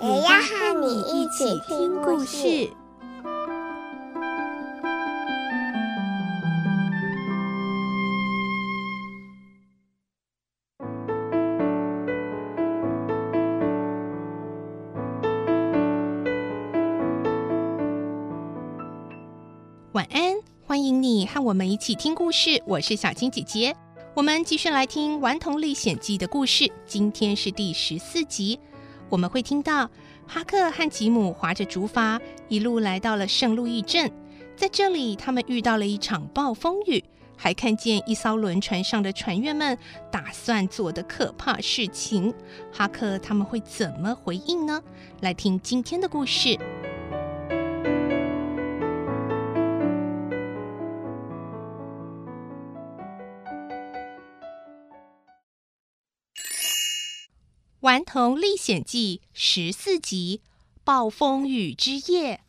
也要和你一起听故事。晚安，欢迎你和我们一起听故事。我是小青姐姐，我们继续来听《顽童历险记》的故事。今天是第十四集，我们会听到哈克和吉姆划着竹筏，一路来到了圣路易镇。在这里，他们遇到了一场暴风雨，还看见一艘轮船上的船员们打算做的可怕事情。哈克他们会怎么回应呢？来听今天的故事。《顽童历险记》十四集：暴风雨之夜。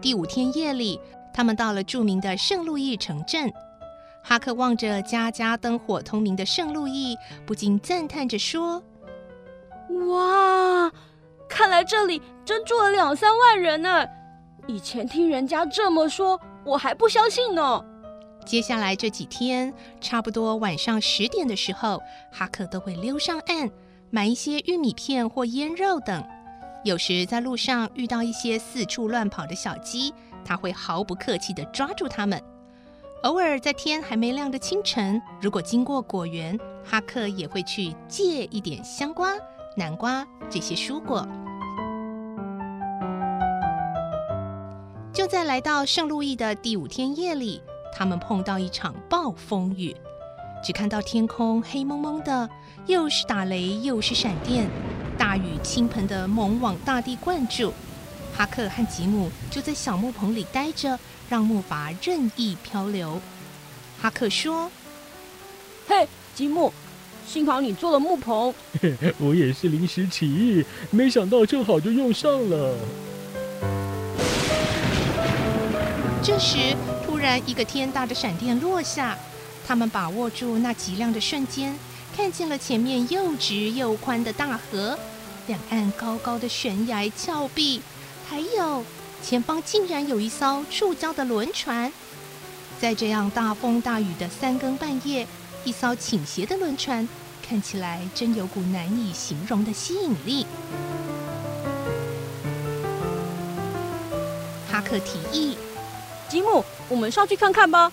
第五天夜里，他们到了著名的圣路易城镇。哈克望着家家灯火通明的圣路易，不禁赞叹着说：“哇，看来这里真住了两三万人呢！以前听人家这么说。”我还不相信呢。接下来这几天，差不多晚上十点的时候，哈克都会溜上岸，买一些玉米片或腌肉等。有时在路上遇到一些四处乱跑的小鸡，他会毫不客气地抓住它们。偶尔在天还没亮的清晨，如果经过果园，哈克也会去借一点香瓜、南瓜这些蔬果。就在来到圣路易的第五天夜里，他们碰到一场暴风雨，只看到天空黑蒙蒙的，又是打雷又是闪电，大雨倾盆的猛往大地灌注。哈克和吉姆就在小木棚里待着，让木筏任意漂流。哈克说：“嘿，吉姆，幸好你做了木棚。我也是临时起意，没想到正好就用上了。”这时，突然一个天大的闪电落下，他们把握住那极亮的瞬间，看见了前面又直又宽的大河，两岸高高的悬崖峭壁，还有前方竟然有一艘触礁的轮船。在这样大风大雨的三更半夜，一艘倾斜的轮船看起来真有股难以形容的吸引力。哈克提议。吉姆，我们上去看看吧。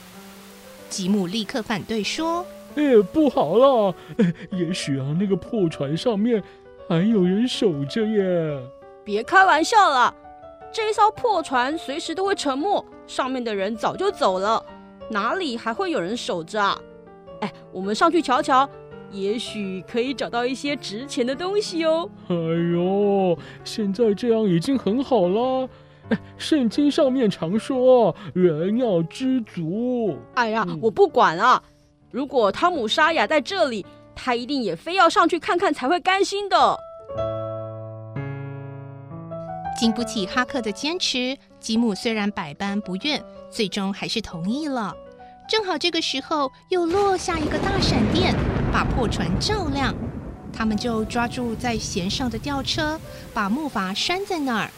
吉姆立刻反对说：“哎，不好了！也许啊，那个破船上面还有人守着耶。”别开玩笑了，这一艘破船随时都会沉没，上面的人早就走了，哪里还会有人守着啊？哎，我们上去瞧瞧，也许可以找到一些值钱的东西哦。哎呦，现在这样已经很好了。圣经上面常说，人要知足。哎呀，我不管啊！如果汤姆沙雅在这里，他一定也非要上去看看才会甘心的。经不起哈克的坚持，吉姆虽然百般不愿，最终还是同意了。正好这个时候，又落下一个大闪电，把破船照亮。他们就抓住在舷上的吊车，把木筏拴在那儿。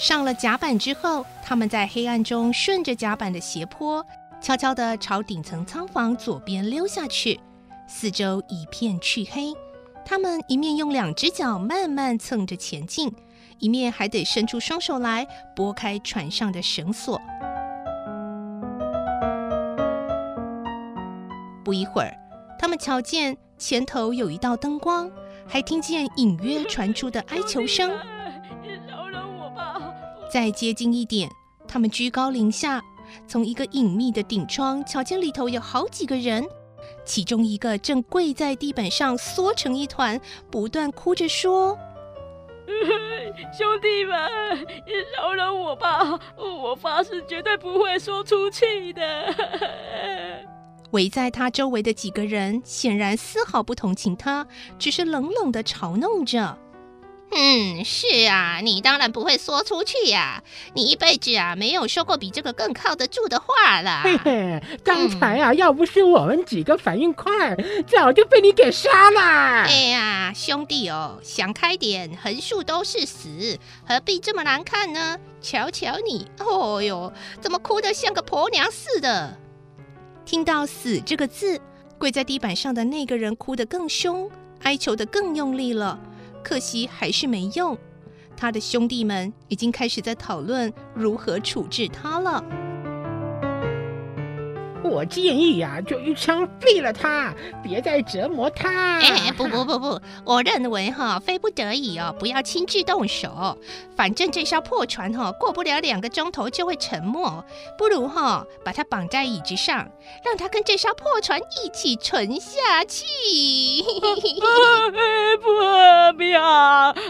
上了甲板之后，他们在黑暗中顺着甲板的斜坡，悄悄地朝顶层仓房左边溜下去。四周一片黢黑，他们一面用两只脚慢慢蹭着前进，一面还得伸出双手来拨开船上的绳索。不一会儿，他们瞧见前头有一道灯光，还听见隐约传出的哀求声。再接近一点，他们居高临下，从一个隐秘的顶窗瞧见里头有好几个人，其中一个正跪在地板上缩成一团，不断哭着说：“兄弟们，饶了我吧！我发誓绝对不会说出去的。”围在他周围的几个人显然丝毫不同情他，只是冷冷的嘲弄着。嗯，是啊，你当然不会说出去呀、啊。你一辈子啊，没有说过比这个更靠得住的话了。嘿嘿，刚才啊，嗯、要不是我们几个反应快，早就被你给杀了。哎呀，兄弟哦，想开点，横竖都是死，何必这么难看呢？瞧瞧你，哦哟，怎么哭得像个婆娘似的？听到“死”这个字，跪在地板上的那个人哭得更凶，哀求得更用力了。可惜还是没用，他的兄弟们已经开始在讨论如何处置他了。我建议呀、啊，就一枪毙了他，别再折磨他。哎，不不不不，我认为哈，非不得已哦，不要亲自动手。反正这艘破船哈，过不了两个钟头就会沉没，不如哈，把它绑在椅子上，让它跟这艘破船一起沉下去。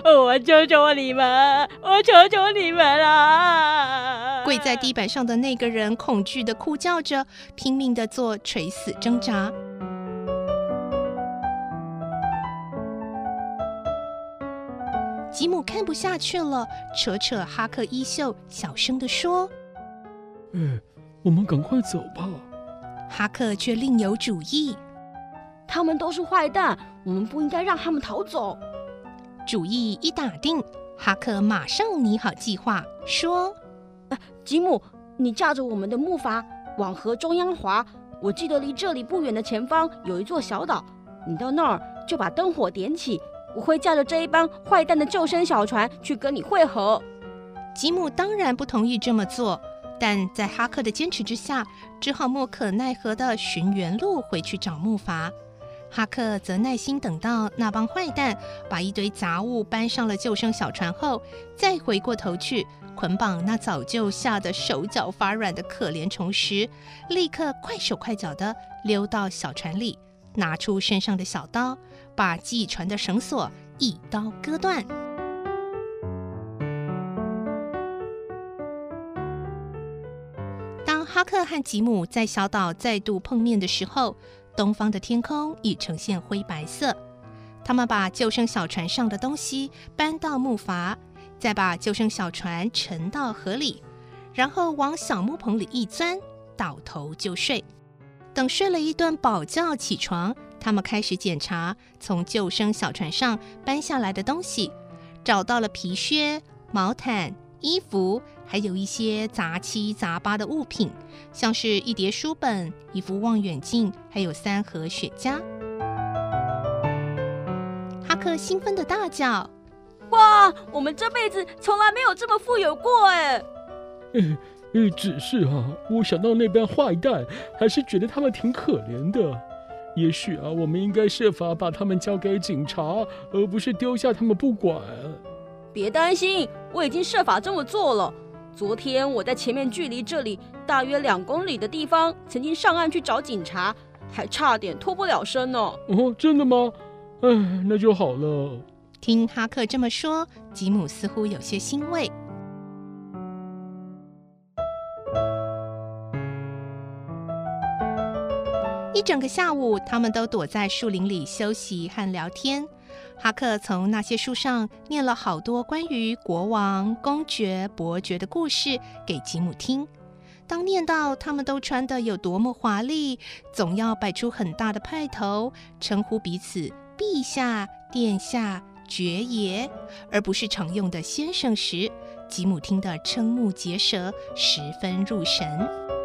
我求求你们，我求求你们啦！跪在地板上的那个人恐惧的哭叫着。拼命的做垂死挣扎。吉姆看不下去了，扯扯哈克衣袖，小声的说：“嗯，我们赶快走吧。”哈克却另有主意：“他们都是坏蛋，我们不应该让他们逃走。”主意一打定，哈克马上拟好计划，说：“吉姆，你驾着我们的木筏。”往河中央划，我记得离这里不远的前方有一座小岛，你到那儿就把灯火点起，我会驾着这一帮坏蛋的救生小船去跟你会合。吉姆当然不同意这么做，但在哈克的坚持之下，只好莫可奈何地寻原路回去找木筏。哈克则耐心等到那帮坏蛋把一堆杂物搬上了救生小船后，再回过头去。捆绑那早就吓得手脚发软的可怜虫时，立刻快手快脚地溜到小船里，拿出身上的小刀，把系船的绳索一刀割断。当哈克和吉姆在小岛再度碰面的时候，东方的天空已呈现灰白色。他们把救生小船上的东西搬到木筏。再把救生小船沉到河里，然后往小木棚里一钻，倒头就睡。等睡了一顿饱觉起床，他们开始检查从救生小船上搬下来的东西，找到了皮靴、毛毯、衣服，还有一些杂七杂八的物品，像是一叠书本、一副望远镜，还有三盒雪茄。哈克兴奋地大叫。哇，我们这辈子从来没有这么富有过哎！嗯嗯，只是啊，我想到那帮坏蛋，还是觉得他们挺可怜的。也许啊，我们应该设法把他们交给警察，而不是丢下他们不管。别担心，我已经设法这么做了。昨天我在前面距离这里大约两公里的地方，曾经上岸去找警察，还差点脱不了身呢。哦，真的吗？哎，那就好了。听哈克这么说，吉姆似乎有些欣慰。一整个下午，他们都躲在树林里休息和聊天。哈克从那些书上念了好多关于国王、公爵、伯爵的故事给吉姆听。当念到他们都穿得有多么华丽，总要摆出很大的派头，称呼彼此陛下、殿下。爵爷，而不是常用的先生时，吉姆听得瞠目结舌，十分入神。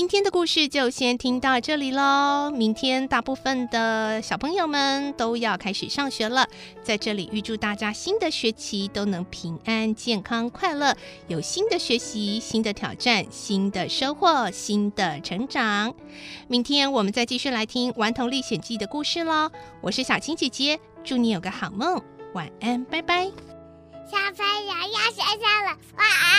今天的故事就先听到这里喽。明天大部分的小朋友们都要开始上学了，在这里预祝大家新的学期都能平安、健康、快乐，有新的学习、新的挑战、新的收获、新的成长。明天我们再继续来听《顽童历险记》的故事喽。我是小青姐姐，祝你有个好梦，晚安，拜拜。小朋友要睡觉了，晚安。